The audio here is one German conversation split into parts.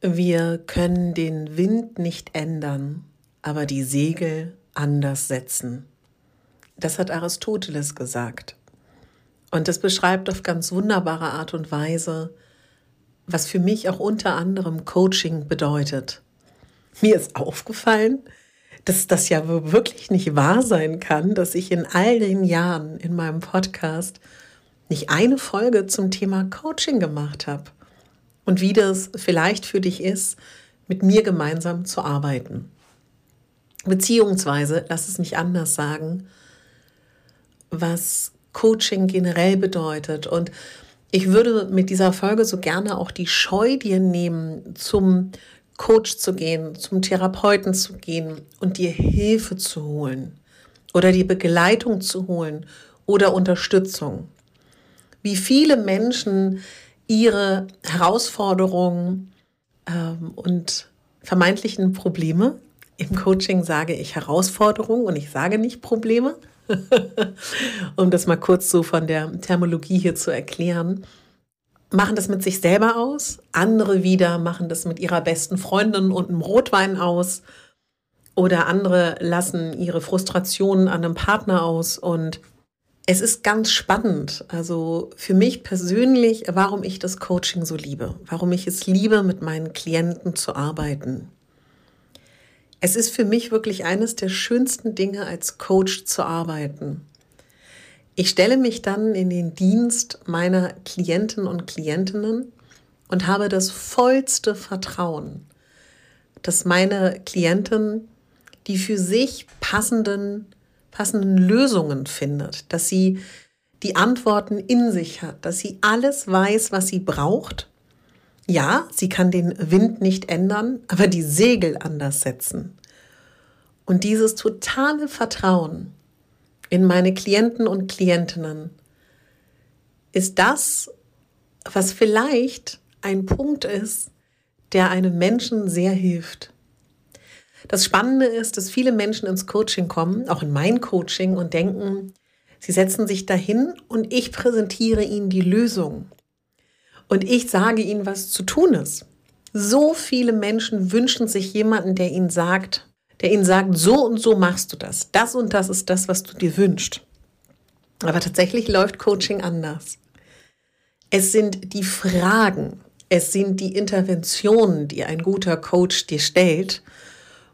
Wir können den Wind nicht ändern, aber die Segel anders setzen. Das hat Aristoteles gesagt. Und das beschreibt auf ganz wunderbare Art und Weise, was für mich auch unter anderem Coaching bedeutet. Mir ist aufgefallen, dass das ja wirklich nicht wahr sein kann, dass ich in all den Jahren in meinem Podcast nicht eine Folge zum Thema Coaching gemacht habe und wie das vielleicht für dich ist, mit mir gemeinsam zu arbeiten. Beziehungsweise, lass es mich anders sagen, was Coaching generell bedeutet. Und ich würde mit dieser Folge so gerne auch die Scheu dir nehmen, zum Coach zu gehen, zum Therapeuten zu gehen und dir Hilfe zu holen oder die Begleitung zu holen oder Unterstützung. Wie viele Menschen ihre Herausforderungen ähm, und vermeintlichen Probleme. Im Coaching sage ich Herausforderungen und ich sage nicht Probleme, um das mal kurz so von der Thermologie hier zu erklären. Machen das mit sich selber aus, andere wieder machen das mit ihrer besten Freundin und einem Rotwein aus oder andere lassen ihre Frustrationen an einem Partner aus und es ist ganz spannend. Also für mich persönlich, warum ich das Coaching so liebe, warum ich es liebe, mit meinen Klienten zu arbeiten. Es ist für mich wirklich eines der schönsten Dinge, als Coach zu arbeiten. Ich stelle mich dann in den Dienst meiner Klienten und Klientinnen und habe das vollste Vertrauen, dass meine Klienten die für sich passenden passenden Lösungen findet, dass sie die Antworten in sich hat, dass sie alles weiß, was sie braucht. Ja, sie kann den Wind nicht ändern, aber die Segel anders setzen. Und dieses totale Vertrauen in meine Klienten und Klientinnen ist das, was vielleicht ein Punkt ist, der einem Menschen sehr hilft. Das Spannende ist, dass viele Menschen ins Coaching kommen, auch in mein Coaching, und denken, sie setzen sich dahin und ich präsentiere ihnen die Lösung. Und ich sage ihnen, was zu tun ist. So viele Menschen wünschen sich jemanden, der ihnen sagt, der ihnen sagt, so und so machst du das. Das und das ist das, was du dir wünschst. Aber tatsächlich läuft Coaching anders. Es sind die Fragen, es sind die Interventionen, die ein guter Coach dir stellt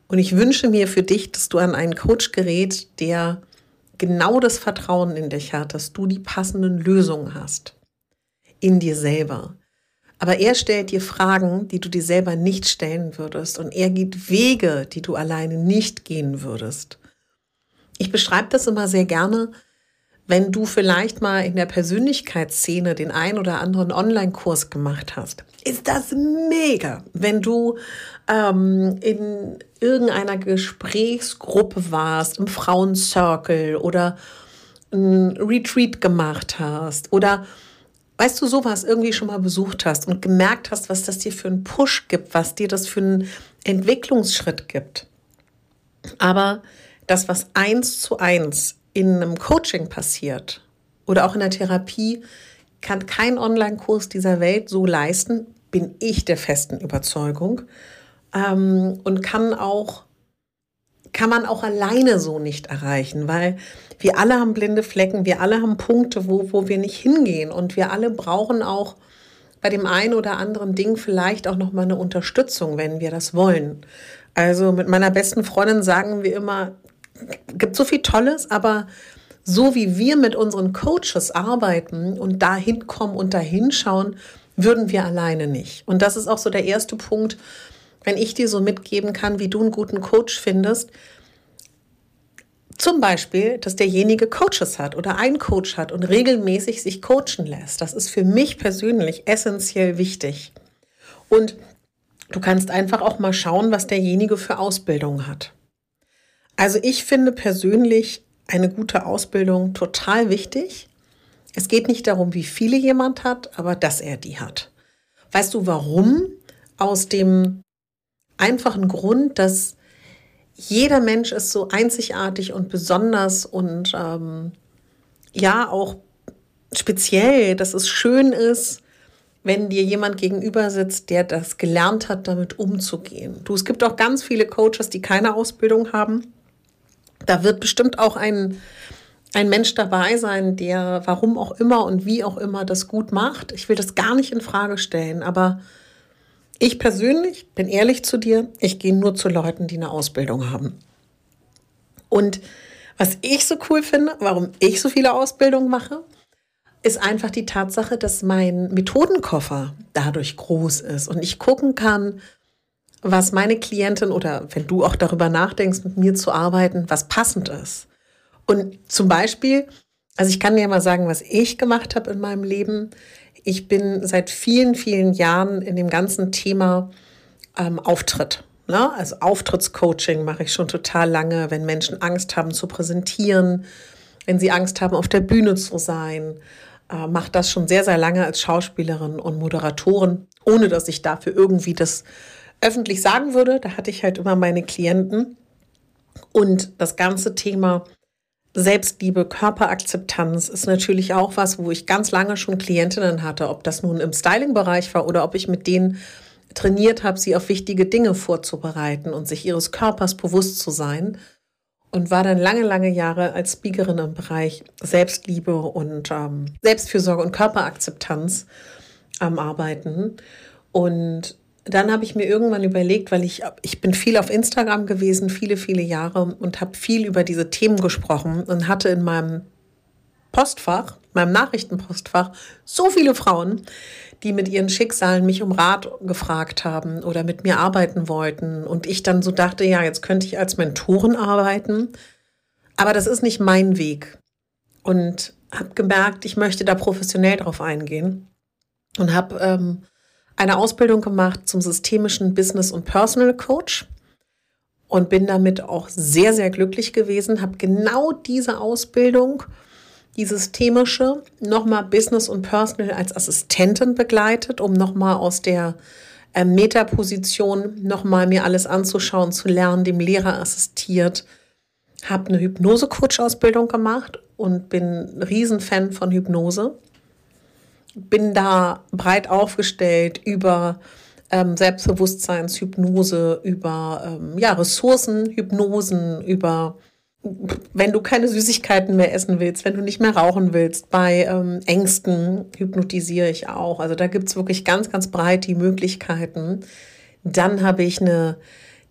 und ich wünsche mir für dich, dass du an einen Coach gerät, der genau das Vertrauen in dich hat, dass du die passenden Lösungen hast. In dir selber. Aber er stellt dir Fragen, die du dir selber nicht stellen würdest. Und er geht Wege, die du alleine nicht gehen würdest. Ich beschreibe das immer sehr gerne, wenn du vielleicht mal in der Persönlichkeitsszene den ein oder anderen Online-Kurs gemacht hast. Ist das mega, wenn du ähm, in irgendeiner Gesprächsgruppe warst, im Frauencircle oder ein Retreat gemacht hast oder weißt du sowas irgendwie schon mal besucht hast und gemerkt hast, was das dir für einen Push gibt, was dir das für einen Entwicklungsschritt gibt. Aber das, was eins zu eins in einem Coaching passiert oder auch in der Therapie, kann kein Online-Kurs dieser Welt so leisten, bin ich der festen Überzeugung ähm, und kann auch kann man auch alleine so nicht erreichen, weil wir alle haben blinde Flecken, wir alle haben Punkte, wo, wo wir nicht hingehen und wir alle brauchen auch bei dem einen oder anderen Ding vielleicht auch noch mal eine Unterstützung, wenn wir das wollen. Also mit meiner besten Freundin sagen wir immer, gibt so viel Tolles, aber so wie wir mit unseren Coaches arbeiten und dahin kommen und dahin schauen, würden wir alleine nicht. Und das ist auch so der erste Punkt, wenn ich dir so mitgeben kann, wie du einen guten Coach findest, zum Beispiel, dass derjenige Coaches hat oder einen Coach hat und regelmäßig sich coachen lässt. Das ist für mich persönlich essentiell wichtig. Und Du kannst einfach auch mal schauen, was derjenige für Ausbildung hat. Also ich finde persönlich eine gute Ausbildung total wichtig. Es geht nicht darum, wie viele jemand hat, aber dass er die hat. Weißt du warum? Aus dem einfachen Grund, dass jeder Mensch ist so einzigartig und besonders und ähm, ja auch speziell, dass es schön ist, wenn dir jemand gegenüber sitzt, der das gelernt hat, damit umzugehen. Du, es gibt auch ganz viele Coaches, die keine Ausbildung haben. Da wird bestimmt auch ein, ein Mensch dabei sein, der warum auch immer und wie auch immer das gut macht. Ich will das gar nicht in Frage stellen, aber ich persönlich bin ehrlich zu dir, ich gehe nur zu Leuten, die eine Ausbildung haben. Und was ich so cool finde, warum ich so viele Ausbildungen mache, ist einfach die Tatsache, dass mein Methodenkoffer dadurch groß ist und ich gucken kann, was meine Klientin oder wenn du auch darüber nachdenkst, mit mir zu arbeiten, was passend ist. Und zum Beispiel, also ich kann dir mal sagen, was ich gemacht habe in meinem Leben. Ich bin seit vielen, vielen Jahren in dem ganzen Thema ähm, Auftritt. Ne? Also Auftrittscoaching mache ich schon total lange, wenn Menschen Angst haben zu präsentieren, wenn sie Angst haben, auf der Bühne zu sein. Äh, mache das schon sehr, sehr lange als Schauspielerin und Moderatorin, ohne dass ich dafür irgendwie das öffentlich sagen würde. Da hatte ich halt immer meine Klienten. Und das ganze Thema Selbstliebe, Körperakzeptanz ist natürlich auch was, wo ich ganz lange schon Klientinnen hatte, ob das nun im Styling-Bereich war oder ob ich mit denen trainiert habe, sie auf wichtige Dinge vorzubereiten und sich ihres Körpers bewusst zu sein. Und war dann lange, lange Jahre als Speakerin im Bereich Selbstliebe und ähm, Selbstfürsorge und Körperakzeptanz am Arbeiten. Und dann habe ich mir irgendwann überlegt, weil ich, ich bin viel auf Instagram gewesen, viele, viele Jahre und habe viel über diese Themen gesprochen und hatte in meinem Postfach, meinem Nachrichtenpostfach, so viele Frauen, die mit ihren Schicksalen mich um Rat gefragt haben oder mit mir arbeiten wollten. Und ich dann so dachte, ja, jetzt könnte ich als Mentorin arbeiten. Aber das ist nicht mein Weg. Und habe gemerkt, ich möchte da professionell drauf eingehen. Und habe ähm, eine Ausbildung gemacht zum systemischen Business- und Personal Coach und bin damit auch sehr, sehr glücklich gewesen. Habe genau diese Ausbildung, die systemische, nochmal Business und Personal als Assistentin begleitet, um nochmal aus der äh, Metaposition nochmal mir alles anzuschauen, zu lernen, dem Lehrer assistiert. Habe eine Hypnose-Coach-Ausbildung gemacht und bin ein Riesenfan von Hypnose bin da breit aufgestellt über ähm, Selbstbewusstseinshypnose, über ähm, ja, Ressourcenhypnosen, über wenn du keine Süßigkeiten mehr essen willst, wenn du nicht mehr rauchen willst, bei ähm, Ängsten hypnotisiere ich auch. Also da gibt es wirklich ganz, ganz breit die Möglichkeiten. Dann habe ich eine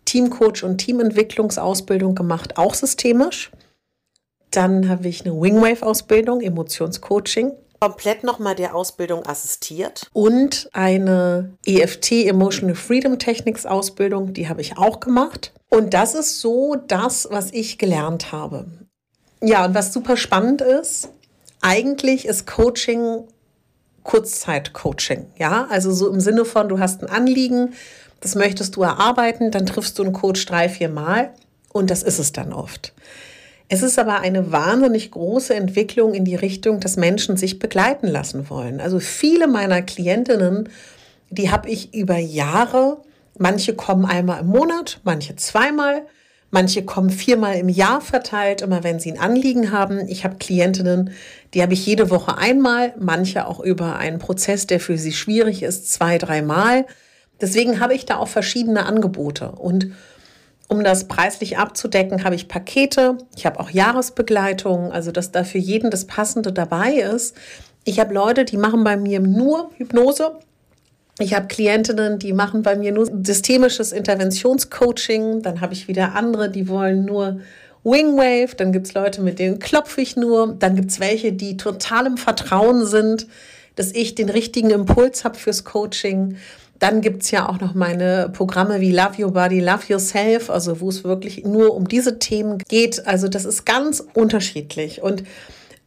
Teamcoach und Teamentwicklungsausbildung gemacht, auch systemisch. Dann habe ich eine Wingwave-Ausbildung, Emotionscoaching komplett nochmal der Ausbildung assistiert und eine EFT Emotional Freedom Techniques Ausbildung, die habe ich auch gemacht. Und das ist so das, was ich gelernt habe. Ja, und was super spannend ist, eigentlich ist Coaching Kurzzeit-Coaching. Ja, also so im Sinne von, du hast ein Anliegen, das möchtest du erarbeiten, dann triffst du einen Coach drei, vier Mal und das ist es dann oft. Es ist aber eine wahnsinnig große Entwicklung in die Richtung, dass Menschen sich begleiten lassen wollen. Also viele meiner Klientinnen, die habe ich über Jahre, manche kommen einmal im Monat, manche zweimal, manche kommen viermal im Jahr verteilt, immer wenn sie ein Anliegen haben. Ich habe Klientinnen, die habe ich jede Woche einmal, manche auch über einen Prozess, der für sie schwierig ist, zwei, dreimal. Deswegen habe ich da auch verschiedene Angebote und um das preislich abzudecken, habe ich Pakete. Ich habe auch Jahresbegleitungen, also dass da für jeden das Passende dabei ist. Ich habe Leute, die machen bei mir nur Hypnose. Ich habe Klientinnen, die machen bei mir nur systemisches Interventionscoaching. Dann habe ich wieder andere, die wollen nur Wingwave. Dann gibt es Leute, mit denen klopfe ich nur. Dann gibt es welche, die total im Vertrauen sind, dass ich den richtigen Impuls habe fürs Coaching. Dann gibt es ja auch noch meine Programme wie Love Your Body, Love Yourself, also wo es wirklich nur um diese Themen geht. Also das ist ganz unterschiedlich. Und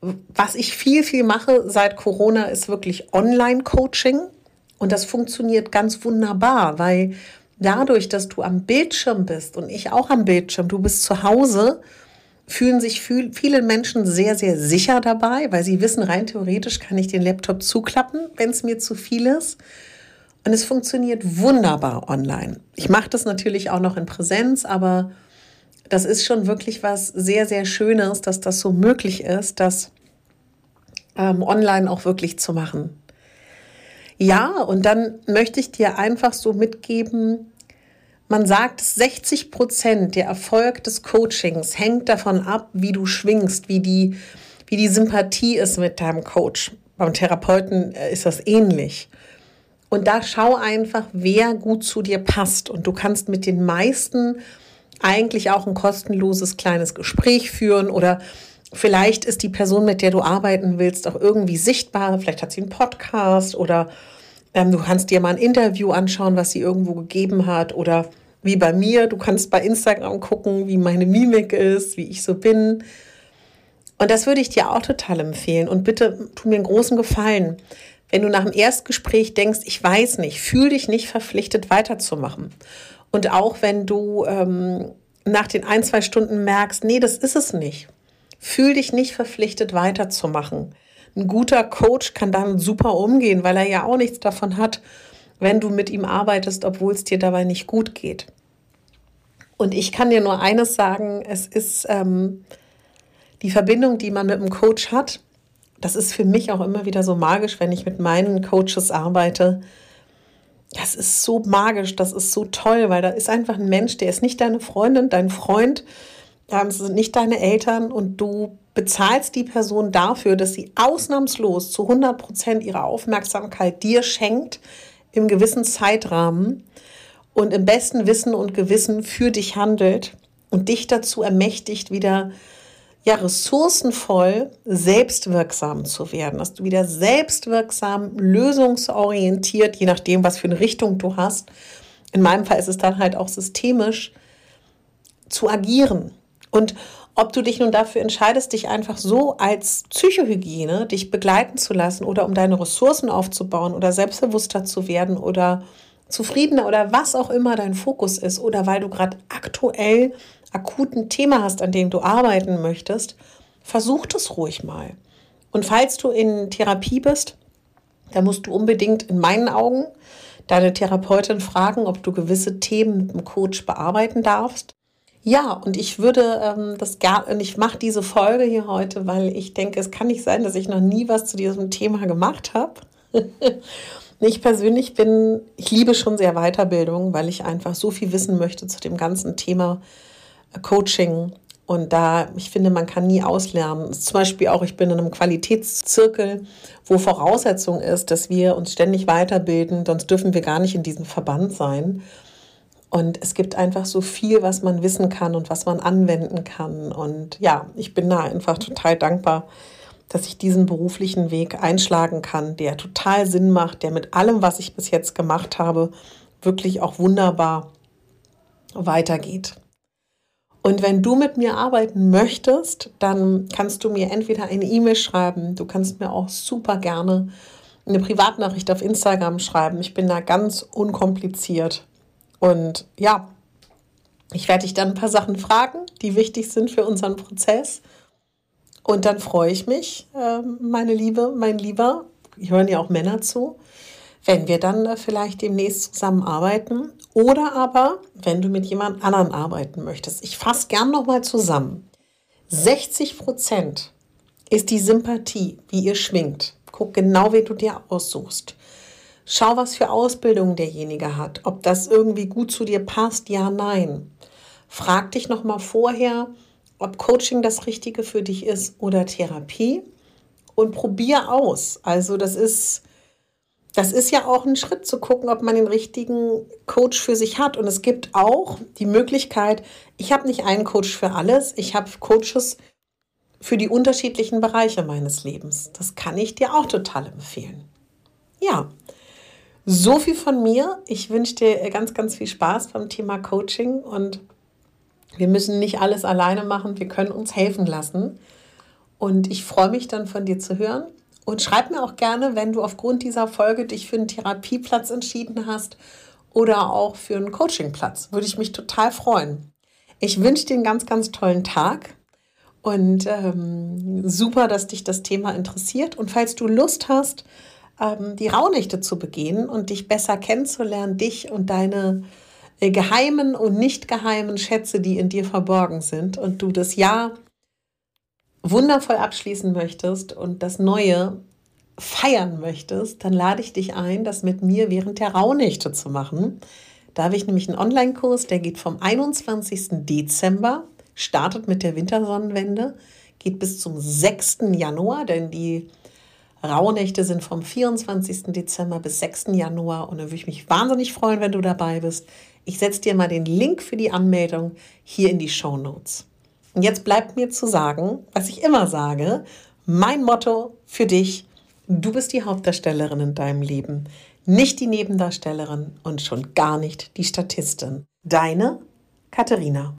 was ich viel, viel mache seit Corona ist wirklich Online-Coaching. Und das funktioniert ganz wunderbar, weil dadurch, dass du am Bildschirm bist und ich auch am Bildschirm, du bist zu Hause, fühlen sich viele Menschen sehr, sehr sicher dabei, weil sie wissen, rein theoretisch kann ich den Laptop zuklappen, wenn es mir zu viel ist. Und es funktioniert wunderbar online. Ich mache das natürlich auch noch in Präsenz, aber das ist schon wirklich was sehr, sehr Schönes, dass das so möglich ist, das ähm, online auch wirklich zu machen. Ja, und dann möchte ich dir einfach so mitgeben, man sagt, 60 Prozent der Erfolg des Coachings hängt davon ab, wie du schwingst, wie die, wie die Sympathie ist mit deinem Coach. Beim Therapeuten äh, ist das ähnlich. Und da schau einfach, wer gut zu dir passt. Und du kannst mit den meisten eigentlich auch ein kostenloses kleines Gespräch führen oder vielleicht ist die Person, mit der du arbeiten willst, auch irgendwie sichtbar. Vielleicht hat sie einen Podcast oder ähm, du kannst dir mal ein Interview anschauen, was sie irgendwo gegeben hat oder wie bei mir. Du kannst bei Instagram gucken, wie meine Mimik ist, wie ich so bin. Und das würde ich dir auch total empfehlen. Und bitte tu mir einen großen Gefallen. Wenn du nach dem Erstgespräch denkst, ich weiß nicht, fühl dich nicht verpflichtet weiterzumachen. Und auch wenn du ähm, nach den ein, zwei Stunden merkst, nee, das ist es nicht, fühl dich nicht verpflichtet weiterzumachen. Ein guter Coach kann damit super umgehen, weil er ja auch nichts davon hat, wenn du mit ihm arbeitest, obwohl es dir dabei nicht gut geht. Und ich kann dir nur eines sagen, es ist ähm, die Verbindung, die man mit dem Coach hat. Das ist für mich auch immer wieder so magisch, wenn ich mit meinen Coaches arbeite. Das ist so magisch, das ist so toll, weil da ist einfach ein Mensch, der ist nicht deine Freundin, dein Freund, das sind nicht deine Eltern und du bezahlst die Person dafür, dass sie ausnahmslos zu 100 Prozent ihre Aufmerksamkeit dir schenkt im gewissen Zeitrahmen und im besten Wissen und Gewissen für dich handelt und dich dazu ermächtigt, wieder ja, ressourcenvoll selbstwirksam zu werden, dass du wieder selbstwirksam, lösungsorientiert, je nachdem, was für eine Richtung du hast, in meinem Fall ist es dann halt auch systemisch, zu agieren. Und ob du dich nun dafür entscheidest, dich einfach so als Psychohygiene, dich begleiten zu lassen oder um deine Ressourcen aufzubauen oder selbstbewusster zu werden oder zufriedener oder was auch immer dein Fokus ist oder weil du gerade aktuell akuten Thema hast, an dem du arbeiten möchtest, versuch das ruhig mal. Und falls du in Therapie bist, dann musst du unbedingt in meinen Augen deine Therapeutin fragen, ob du gewisse Themen mit dem Coach bearbeiten darfst. Ja, und ich würde ähm, das gerne, ich mache diese Folge hier heute, weil ich denke, es kann nicht sein, dass ich noch nie was zu diesem Thema gemacht habe. ich persönlich bin, ich liebe schon sehr Weiterbildung, weil ich einfach so viel wissen möchte zu dem ganzen Thema Coaching. Und da, ich finde, man kann nie auslernen. Zum Beispiel auch, ich bin in einem Qualitätszirkel, wo Voraussetzung ist, dass wir uns ständig weiterbilden, sonst dürfen wir gar nicht in diesem Verband sein. Und es gibt einfach so viel, was man wissen kann und was man anwenden kann. Und ja, ich bin da einfach total dankbar, dass ich diesen beruflichen Weg einschlagen kann, der total Sinn macht, der mit allem, was ich bis jetzt gemacht habe, wirklich auch wunderbar weitergeht. Und wenn du mit mir arbeiten möchtest, dann kannst du mir entweder eine E-Mail schreiben, du kannst mir auch super gerne eine Privatnachricht auf Instagram schreiben. Ich bin da ganz unkompliziert. Und ja, ich werde dich dann ein paar Sachen fragen, die wichtig sind für unseren Prozess. Und dann freue ich mich, ähm, meine Liebe, mein Lieber, hören ja auch Männer zu, wenn wir dann äh, vielleicht demnächst zusammenarbeiten oder aber wenn du mit jemand anderen arbeiten möchtest. Ich fasse gern nochmal zusammen. 60 Prozent ist die Sympathie, wie ihr schwingt. Guck genau, wie du dir aussuchst. Schau, was für Ausbildung derjenige hat, ob das irgendwie gut zu dir passt, ja, nein. Frag dich nochmal vorher, ob Coaching das Richtige für dich ist oder Therapie und probier aus. Also das ist das ist ja auch ein Schritt zu gucken, ob man den richtigen Coach für sich hat. Und es gibt auch die Möglichkeit, ich habe nicht einen Coach für alles, ich habe Coaches für die unterschiedlichen Bereiche meines Lebens. Das kann ich dir auch total empfehlen. Ja, so viel von mir. Ich wünsche dir ganz, ganz viel Spaß beim Thema Coaching und wir müssen nicht alles alleine machen, wir können uns helfen lassen. Und ich freue mich dann von dir zu hören. Und schreib mir auch gerne, wenn du aufgrund dieser Folge dich für einen Therapieplatz entschieden hast oder auch für einen Coachingplatz. Würde ich mich total freuen. Ich wünsche dir einen ganz, ganz tollen Tag und ähm, super, dass dich das Thema interessiert. Und falls du Lust hast, ähm, die Rauhnächte zu begehen und dich besser kennenzulernen, dich und deine geheimen und nicht geheimen Schätze, die in dir verborgen sind und du das Jahr wundervoll abschließen möchtest und das Neue feiern möchtest, dann lade ich dich ein, das mit mir während der Rauhnächte zu machen. Da habe ich nämlich einen Online-Kurs, der geht vom 21. Dezember, startet mit der Wintersonnenwende, geht bis zum 6. Januar, denn die Rauhnächte sind vom 24. Dezember bis 6. Januar und da würde ich mich wahnsinnig freuen, wenn du dabei bist. Ich setze dir mal den Link für die Anmeldung hier in die Show Notes. Und jetzt bleibt mir zu sagen, was ich immer sage, mein Motto für dich, du bist die Hauptdarstellerin in deinem Leben, nicht die Nebendarstellerin und schon gar nicht die Statistin. Deine Katharina.